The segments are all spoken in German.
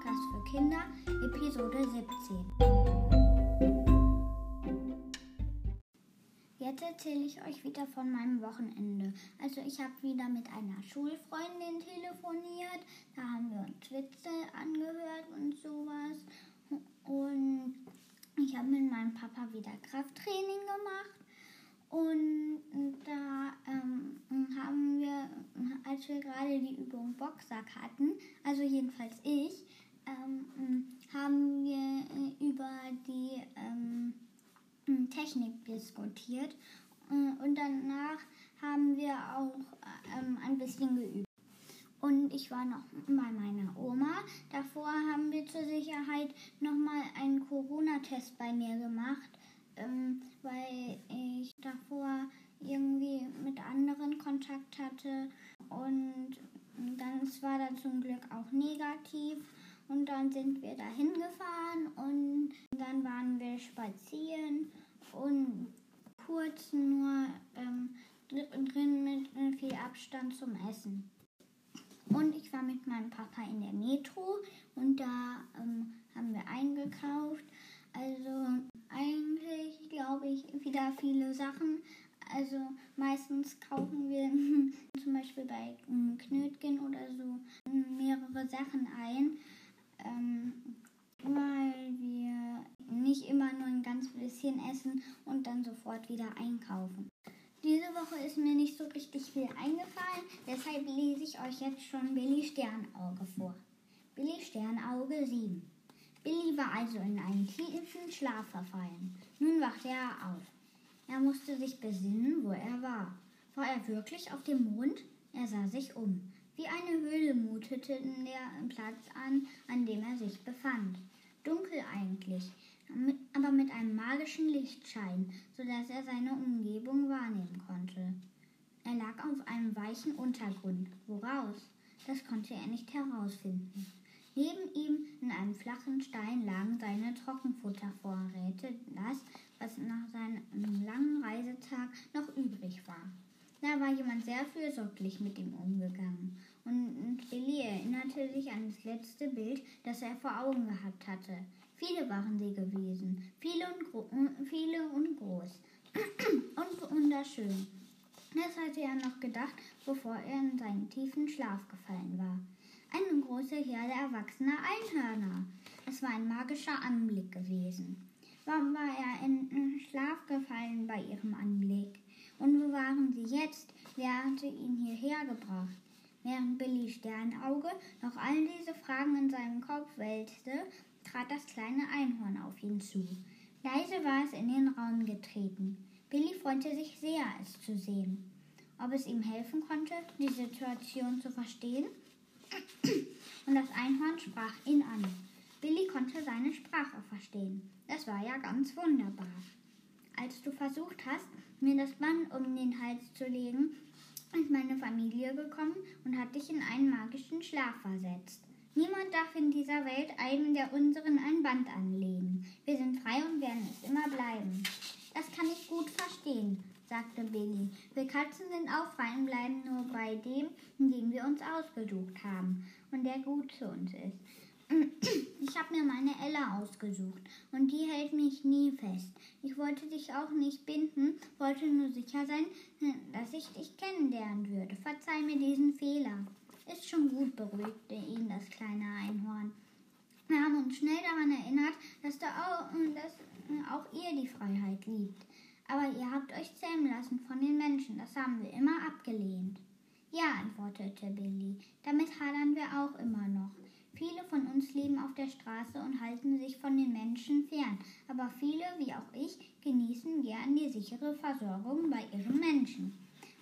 Podcast für Kinder, Episode 17. Jetzt erzähle ich euch wieder von meinem Wochenende. Also ich habe wieder mit einer Schulfreundin telefoniert, da haben wir uns Witze angehört und sowas. Und ich habe mit meinem Papa wieder Krafttraining gemacht. Und da ähm, haben wir, als wir gerade die Übung Boxsack hatten, also jedenfalls ich, ähm, haben wir äh, über die ähm, Technik diskutiert. Äh, und danach haben wir auch ähm, ein bisschen geübt. Und ich war noch bei meiner Oma. Davor haben wir zur Sicherheit nochmal einen Corona-Test bei mir gemacht ähm, weil ich davor irgendwie mit anderen Kontakt hatte und dann war dann zum Glück auch negativ und dann sind wir dahin gefahren und dann waren wir spazieren und kurz nur ähm, drin mit viel Abstand zum Essen. Und ich war mit meinem Papa in der Metro und da ähm, haben wir eingekauft. Also eigentlich glaube ich wieder viele Sachen. Also meistens kaufen wir zum Beispiel bei Knötchen oder so mehrere Sachen ein, ähm, weil wir nicht immer nur ein ganz bisschen essen und dann sofort wieder einkaufen. Diese Woche ist mir nicht so richtig viel eingefallen, deshalb lese ich euch jetzt schon Billy Sternauge vor. Billy Sternauge 7. Billy war also in einen tiefen Schlaf verfallen. Nun wachte er auf. Er musste sich besinnen, wo er war. War er wirklich auf dem Mond? Er sah sich um. Wie eine Höhle mutete der Platz an, an dem er sich befand. Dunkel eigentlich, aber mit einem magischen Lichtschein, so dass er seine Umgebung wahrnehmen konnte. Er lag auf einem weichen Untergrund. Woraus? Das konnte er nicht herausfinden. Neben ihm in einem flachen Stein lagen seine Trockenfuttervorräte, das, was nach seinem langen Reisetag noch übrig war. Da war jemand sehr fürsorglich mit ihm umgegangen. Und Billy erinnerte sich an das letzte Bild, das er vor Augen gehabt hatte. Viele waren sie gewesen, viele und, viele und groß und wunderschön. Das hatte er noch gedacht, bevor er in seinen tiefen Schlaf gefallen war eine große Herde erwachsener Einhörner. Es war ein magischer Anblick gewesen. Warum war er in Schlaf gefallen bei ihrem Anblick? Und wo waren sie jetzt? Wer hatte ihn hierher gebracht? Während Billy Sternauge noch all diese Fragen in seinem Kopf wälzte, trat das kleine Einhorn auf ihn zu. Leise war es in den Raum getreten. Billy freute sich sehr, es zu sehen. Ob es ihm helfen konnte, die Situation zu verstehen? Und das Einhorn sprach ihn an. Billy konnte seine Sprache verstehen. Das war ja ganz wunderbar. Als du versucht hast, mir das Band um den Hals zu legen, ist meine Familie gekommen und hat dich in einen magischen Schlaf versetzt. Niemand darf in dieser Welt einem der unseren ein Band anlegen. Wir sind frei und werden es immer bleiben. Das kann ich gut verstehen, sagte Billy. Wir Katzen sind auch frei und bleiben nur bei dem, den wir uns ausgesucht haben und der gut zu uns ist. Mir meine Ella ausgesucht und die hält mich nie fest. Ich wollte dich auch nicht binden, wollte nur sicher sein, dass ich dich kennenlernen würde. Verzeih mir diesen Fehler. Ist schon gut, beruhigte ihn das kleine Einhorn. Wir haben uns schnell daran erinnert, dass, da auch, dass auch ihr die Freiheit liebt. Aber ihr habt euch zähmen lassen von den Menschen, das haben wir immer abgelehnt. Ja, antwortete Billy, damit hadern wir auch immer noch. Viele von uns leben auf der Straße und halten sich von den Menschen fern, aber viele, wie auch ich, genießen gern die sichere Versorgung bei ihren Menschen.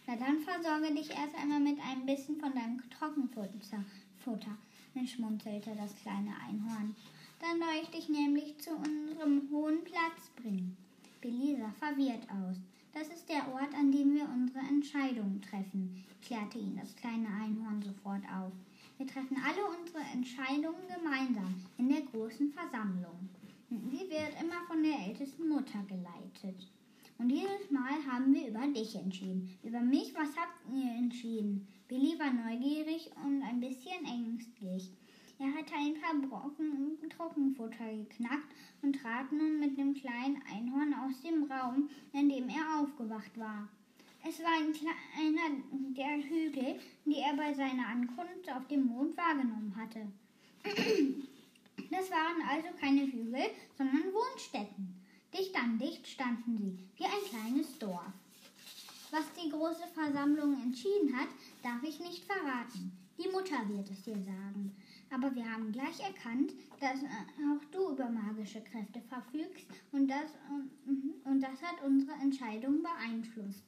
Na dann versorge dich erst einmal mit einem bisschen von deinem Trockenfutter, Futter, schmunzelte das kleine Einhorn. Dann soll ich dich nämlich zu unserem hohen Platz bringen. Billy sah verwirrt aus. Das ist der Ort, an dem wir unsere Entscheidungen treffen, klärte ihn das kleine Einhorn sofort auf. Wir treffen alle unsere Entscheidungen gemeinsam in der großen Versammlung. Sie wird immer von der ältesten Mutter geleitet. Und dieses Mal haben wir über dich entschieden. Über mich, was habt ihr entschieden? Billy war neugierig und ein bisschen ängstlich. Er hatte ein paar Brocken Trockenfutter geknackt und trat nun mit dem kleinen Einhorn aus dem Raum, in dem er aufgewacht war. Es war ein kleiner der Hügel, die er bei seiner Ankunft auf dem Mond wahrgenommen hatte. Das waren also keine Hügel, sondern Wohnstätten. Dicht an dicht standen sie, wie ein kleines Dorf. Was die große Versammlung entschieden hat, darf ich nicht verraten. Die Mutter wird es dir sagen. Aber wir haben gleich erkannt, dass auch du über magische Kräfte verfügst und das, und das hat unsere Entscheidung beeinflusst.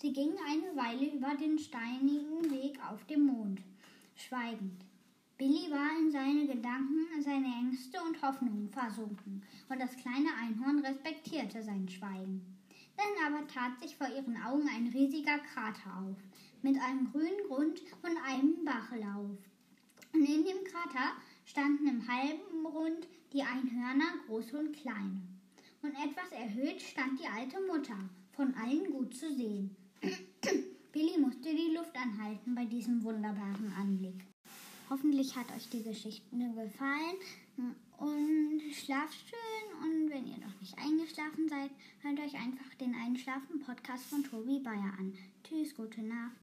Sie gingen eine Weile über den steinigen Weg auf dem Mond, schweigend. Billy war in seine Gedanken, seine Ängste und Hoffnungen versunken, und das kleine Einhorn respektierte sein Schweigen. Dann aber tat sich vor ihren Augen ein riesiger Krater auf, mit einem grünen Grund und einem Bachlauf. Und in dem Krater standen im halben Rund die Einhörner, große und kleine. Und etwas erhöht stand die alte Mutter, von allen gut zu sehen. Billy musste die Luft anhalten bei diesem wunderbaren Anblick. Hoffentlich hat euch die Geschichte gefallen und schlaft schön und wenn ihr noch nicht eingeschlafen seid, hört euch einfach den Einschlafen-Podcast von Tobi Bayer an. Tschüss, gute Nacht.